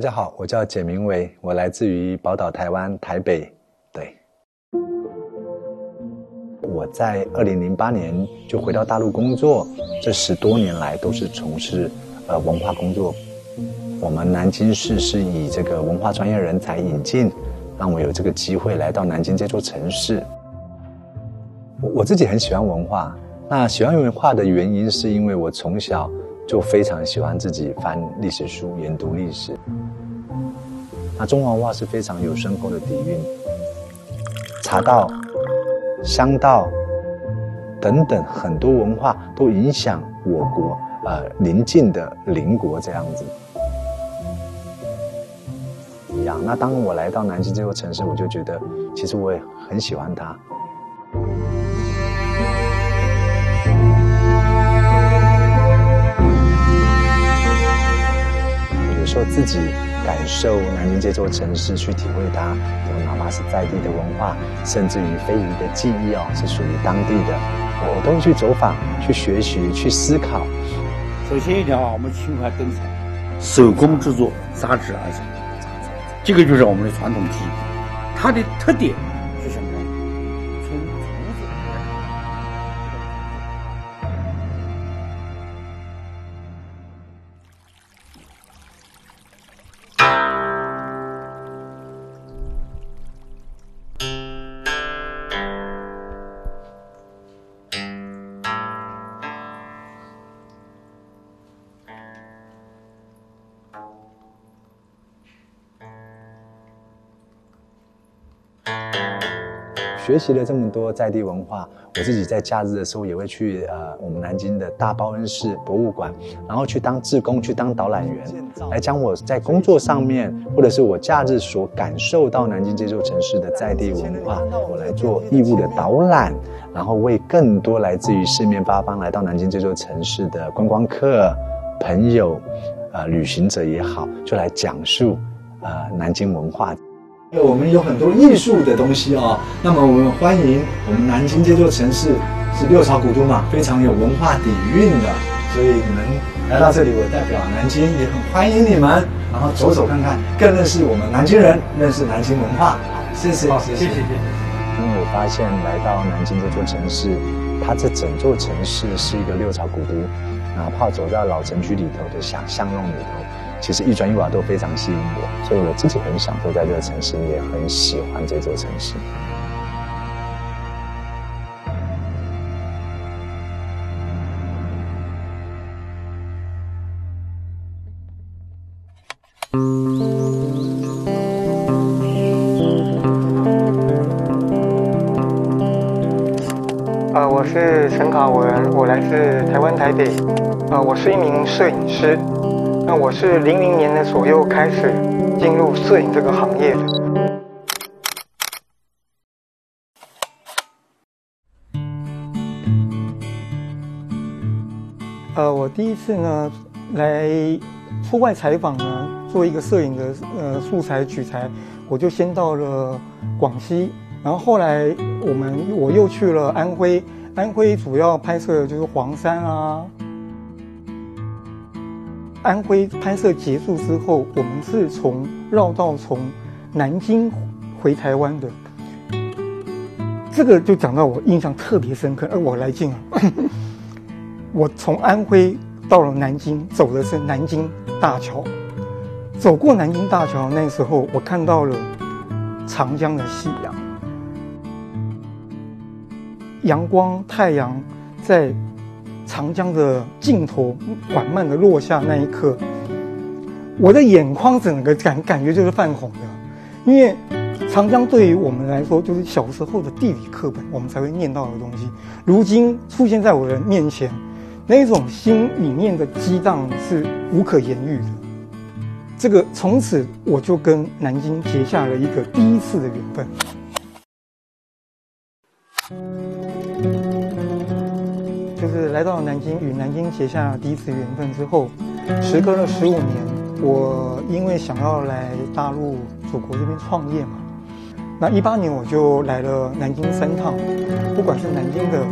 大家好，我叫简明伟，我来自于宝岛台湾台北。对，我在二零零八年就回到大陆工作，这十多年来都是从事呃文化工作。我们南京市是以这个文化专业人才引进，让我有这个机会来到南京这座城市。我我自己很喜欢文化，那喜欢文化的原因是因为我从小。就非常喜欢自己翻历史书、研读历史。那中华文化是非常有深厚的底蕴，茶道、香道等等很多文化都影响我国呃邻近的邻国这样子。一样。那当我来到南京这座城市，我就觉得其实我也很喜欢它。说自己感受南京这座城市，去体会它，有哪怕是在地的文化，甚至于非遗的技艺哦，是属于当地的，我都会去走访、去学习、去思考。首先一条啊，我们勤快耕耘，手工制作，扎纸而成，这个就是我们的传统技艺，它的特点。学习了这么多在地文化，我自己在假日的时候也会去呃我们南京的大报恩寺博物馆，然后去当志工，去当导览员，来将我在工作上面或者是我假日所感受到南京这座城市的在地文化，我来做义务的导览，然后为更多来自于四面八方来到南京这座城市的观光客朋友，呃旅行者也好，就来讲述呃南京文化。我们有很多艺术的东西哦，那么我们欢迎我们南京这座城市是六朝古都嘛，非常有文化底蕴的，所以你们来到这里，我代表南京也很欢迎你们，然后走走看看，更认识我们南京人，认识南京文化。谢谢，谢谢，谢谢。因为我发现来到南京这座城市，它这整座城市是一个六朝古都，哪怕走在老城区里头的巷巷弄里头。其实一砖一瓦都非常吸引我，所以我自己很享受在这个城市，也很喜欢这座城市。呃，我是陈卡文，我来自台湾台北，呃，我是一名摄影师。那我是零零年的左右开始进入摄影这个行业的。呃，我第一次呢来出外采访呢，做一个摄影的呃素材取材，我就先到了广西，然后后来我们我又去了安徽，安徽主要拍摄的就是黄山啊。安徽拍摄结束之后，我们是从绕道从南京回台湾的。这个就讲到我印象特别深刻，而我来劲了！我从安徽到了南京，走的是南京大桥。走过南京大桥，那时候我看到了长江的夕阳，阳光太阳在。长江的尽头缓慢的落下那一刻，我的眼眶整个感感觉就是泛红的，因为长江对于我们来说就是小时候的地理课本我们才会念到的东西，如今出现在我的面前，那种心里面的激荡是无可言喻的。这个从此我就跟南京结下了一个第一次的缘分。来到南京，与南京结下第一次缘分之后，时隔了十五年，我因为想要来大陆祖国这边创业嘛，那一八年我就来了南京三趟，不管是南京的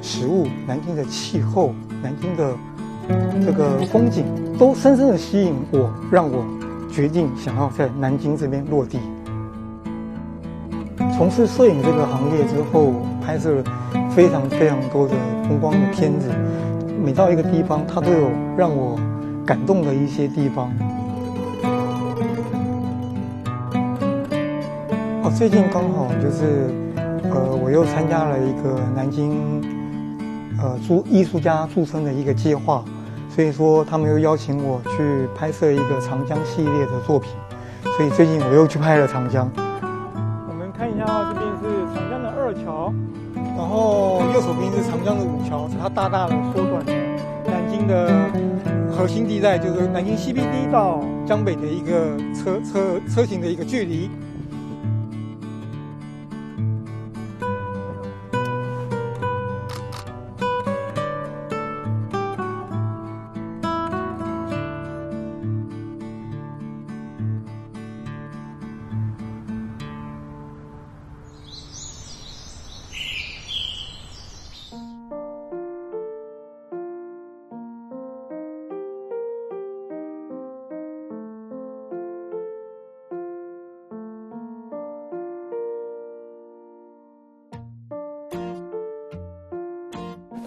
食物、南京的气候、南京的这个风景，都深深的吸引我，让我决定想要在南京这边落地。从事摄影这个行业之后，拍摄了非常非常多的风光的片子。每到一个地方，它都有让我感动的一些地方。哦，最近刚好就是，呃，我又参加了一个南京，呃，驻艺术家驻村的一个计划，所以说他们又邀请我去拍摄一个长江系列的作品，所以最近我又去拍了长江。它大大的缩短了南京的核心地带，就是南京 CBD 到江北的一个车车车型的一个距离。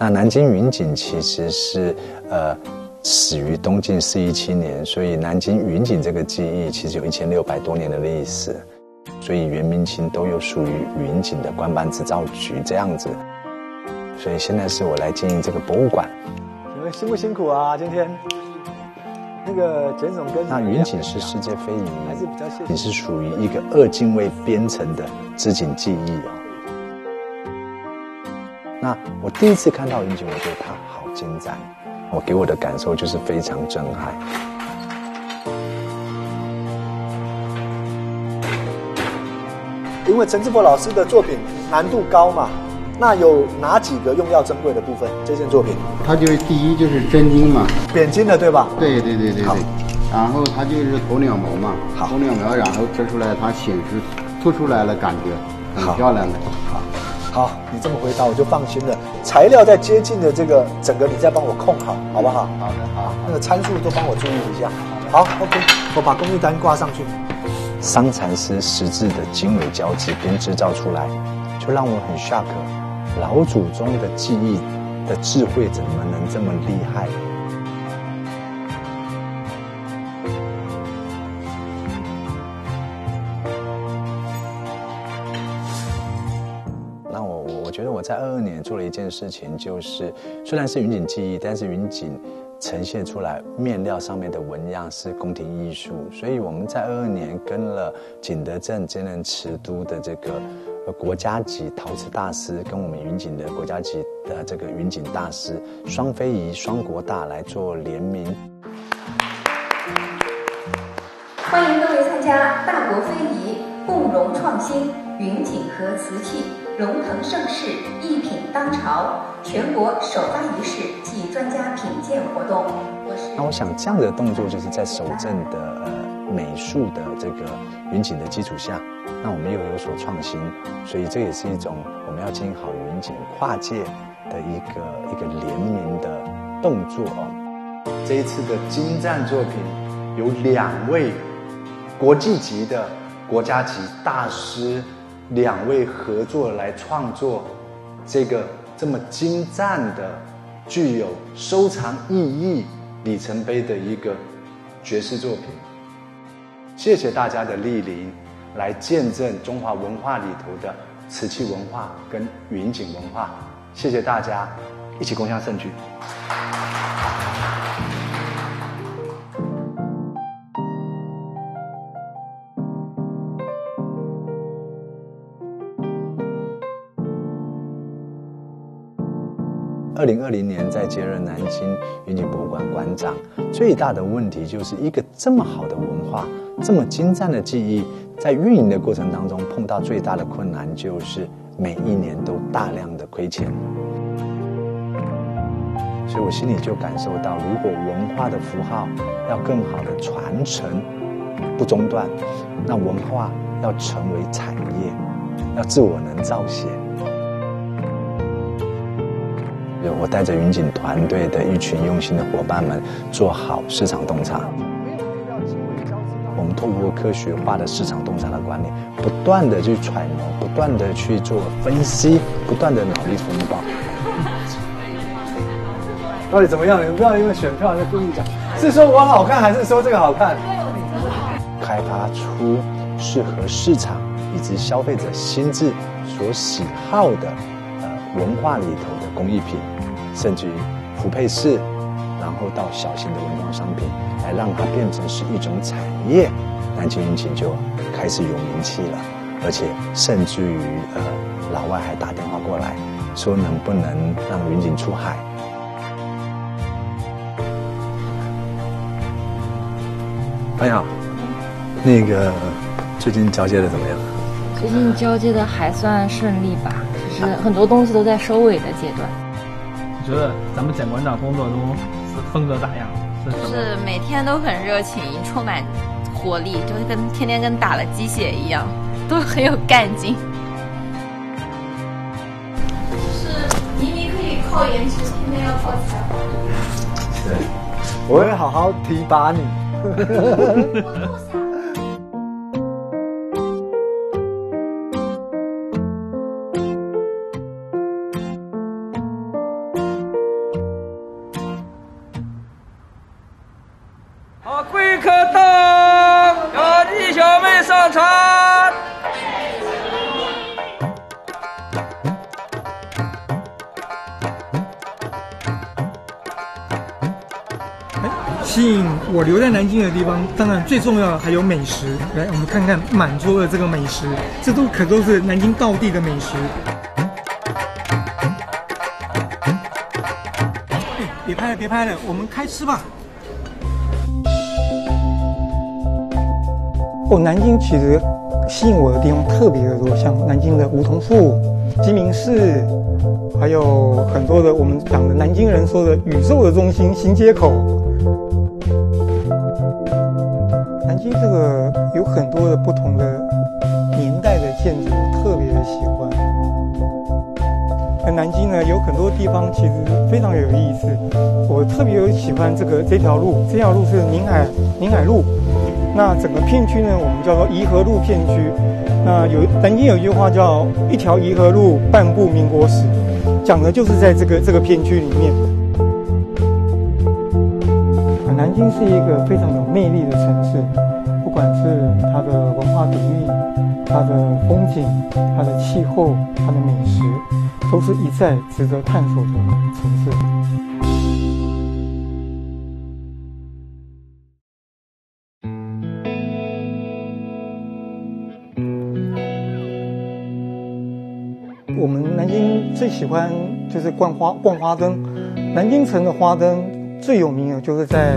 那南京云锦其实是，呃，始于东晋四一七年，所以南京云锦这个技艺其实有一千六百多年的历史，所以元明清都有属于云锦的官办制造局这样子，所以现在是我来经营这个博物馆。你们辛不辛苦啊？今天那个简总跟那云锦是世界非遗，还是比较你是属于一个二进位编程的织锦技艺哦。那我第一次看到云锦，我觉得它好精湛，我给我的感受就是非常震撼。因为陈志博老师的作品难度高嘛，那有哪几个用药珍贵的部分？这件作品，它就是第一就是真金嘛，扁金的对吧？对对对对对。然后它就是鸵鸟毛嘛，鸵鸟毛，然后织出来它显示凸出来了，感觉很漂亮的。好。你这么回答我就放心了。材料在接近的这个整个，你再帮我控好，好不好？好的，好。那个参数都帮我注意一下。好，OK，我把工艺单挂上去。桑蚕丝实质的经纬交织编织造出来，就让我很 shock。老祖宗的技艺的智慧怎么能这么厉害？在二二年做了一件事情，就是虽然是云锦技艺，但是云锦呈现出来面料上面的纹样是宫廷艺术，所以我们在二二年跟了景德镇真人瓷都的这个国家级陶瓷大师，跟我们云锦的国家级的这个云锦大师双非遗双国大来做联名。欢迎各位参加大国非遗共融创新云锦和瓷器。荣腾盛世，一品当朝，全国首发仪式暨专家品鉴活动。那我想这样的动作就是在守正的呃美术的这个云锦的基础下，那我们又有所创新，所以这也是一种我们要经营好云锦跨界的一个一个联名的动作哦。这一次的精湛作品有两位国际级的国家级大师。两位合作来创作这个这么精湛的、具有收藏意义里程碑的一个爵士作品。谢谢大家的莅临，来见证中华文化里头的瓷器文化跟云锦文化。谢谢大家，一起共襄盛举。二零二零年在接任南京云锦博物馆馆长，最大的问题就是一个这么好的文化，这么精湛的技艺，在运营的过程当中碰到最大的困难就是每一年都大量的亏钱。所以我心里就感受到，如果文化的符号要更好的传承不中断，那文化要成为产业，要自我能造血。我带着云锦团队的一群用心的伙伴们，做好市场洞察。我们透过科学化的市场洞察的管理，不断的去揣摩，不断的去做分析，不断的脑力风暴。到底怎么样？你们不要因为选票就故意讲，是说我好看，还是说这个好看？开发出适合市场以及消费者心智所喜好的呃文化里头的工艺品，甚至于普配饰，然后到小型的文创商品，来让它变成是一种产业，南京云锦就开始有名气了，而且甚至于呃老外还打电话过来，说能不能让云锦出海。朋友，那个最近交接的怎么样？最近交接的还算顺利吧，就是很多东西都在收尾的阶段。你觉得咱们简管长工作中是风格咋样？就是每天都很热情，充满活力，就是跟天天跟打了鸡血一样，都很有干劲。就是明明可以靠颜值，偏偏要靠才华。对，我会好好提拔你。吸引我留在南京的地方，当然最重要的还有美食。来，我们看看满桌的这个美食，这都可都是南京道地的美食。别拍了，别拍了，我们开吃吧。哦，南京其实吸引我的地方特别的多，像南京的梧桐树、鸡鸣寺，还有很多的我们讲的南京人说的宇宙的中心新街口。这个有很多的不同的年代的建筑，特别的喜欢。那南京呢，有很多地方其实非常有意思。我特别有喜欢这个这条路，这条路是宁海宁海路。那整个片区呢，我们叫做颐和路片区。那有南京有一句话叫“一条颐和路，半部民国史”，讲的就是在这个这个片区里面。南京是一个非常有魅力的城市，它的文化底蕴、它的风景、它的气候、它的美食，都是一再值得探索的城市。我们南京最喜欢就是逛花逛花灯，南京城的花灯最有名的就是在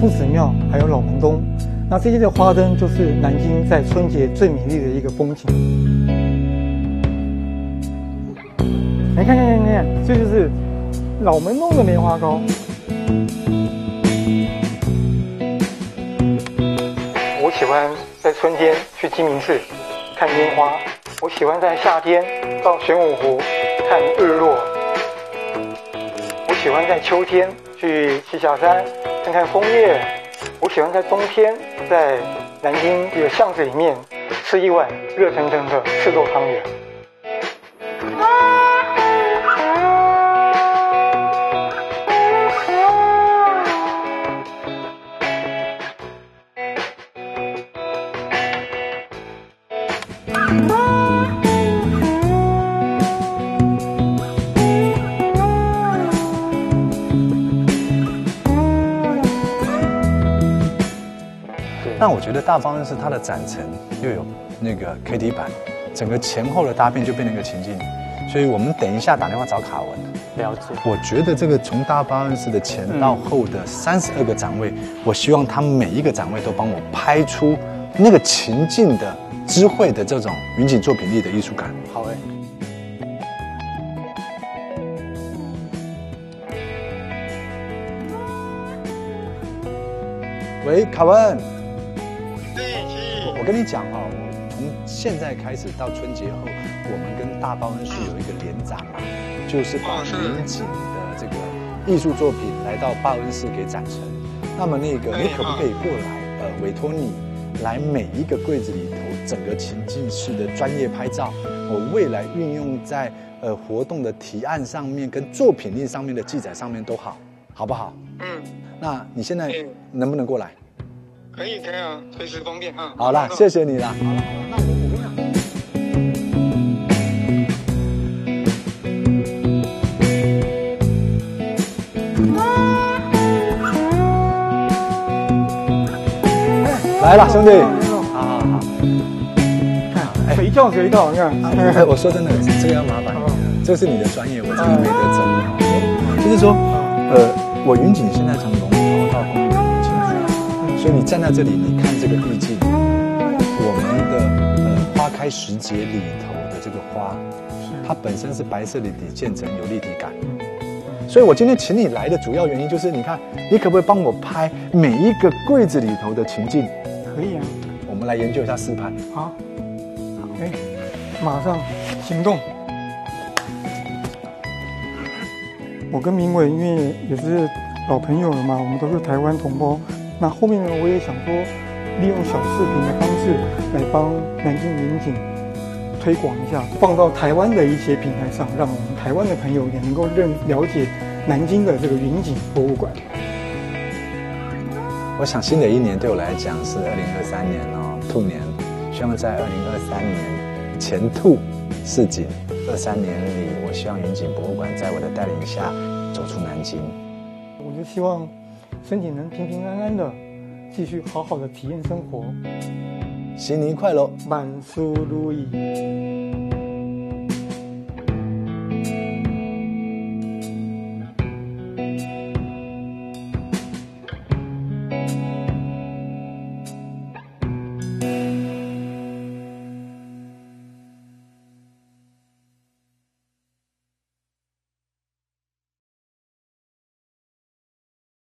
夫子庙还有老门东，那这些的花灯就是南京在春节最美丽的一个风景。来看看看看，这就是老门东的梅花糕。我喜欢在春天去鸡鸣寺看烟花，我喜欢在夏天到玄武湖看日落，我喜欢在秋天去栖霞山看看枫叶，我喜欢在冬天在南京一个巷子里面吃一碗热腾腾的赤豆汤圆。觉得大方是它的展层又有那个 K T 板，整个前后的搭配就变成一个情境，所以我们等一下打电话找卡文。了解。我觉得这个从大巴恩寺的前到后的三十二个展位，我希望他每一个展位都帮我拍出那个情境的智慧的这种云锦作品力的艺术感。好诶。喂，卡文。我我跟你讲哈、哦，我从现在开始到春节后，我们跟大报恩寺有一个联展嘛，就是把民警的这个艺术作品来到报恩寺给展陈。那么那个你可不可以过来？呃，委托你来每一个柜子里头整个情境式的专业拍照，我未来运用在呃活动的提案上面跟作品力上面的记载上面都好，好不好？嗯，那你现在能不能过来？可以，可以啊，随时方便啊。好了，谢谢你了。好了。来了，兄弟，好好好，看随叫随到，你看。哎，我说真的，这个要麻烦你，这是你的专业，我真的没得整。就是说，呃，我云锦现在从龙头到所以你站在这里，你看这个意境，我们的呃花开时节里头的这个花，它本身是白色的底渐层有立体感。所以我今天请你来的主要原因就是，你看，你可不可以帮我拍每一个柜子里头的情境？可以啊，我们来研究一下试拍。好，哎，马上行动。我跟明伟因为也是老朋友了嘛，我们都是台湾同胞。那后面呢，我也想说，利用小视频的方式来帮南京云锦推广一下，放到台湾的一些平台上，让我们台湾的朋友也能够认了解南京的这个云锦博物馆。我想新的一年对我来讲是二零二三年哦，兔年，希望在二零二三年前兔似锦。二三年里，我希望云锦博物馆在我的带领下走出南京。我就希望身体能平平安安的，继续好好的体验生活。新年快乐，万事如意。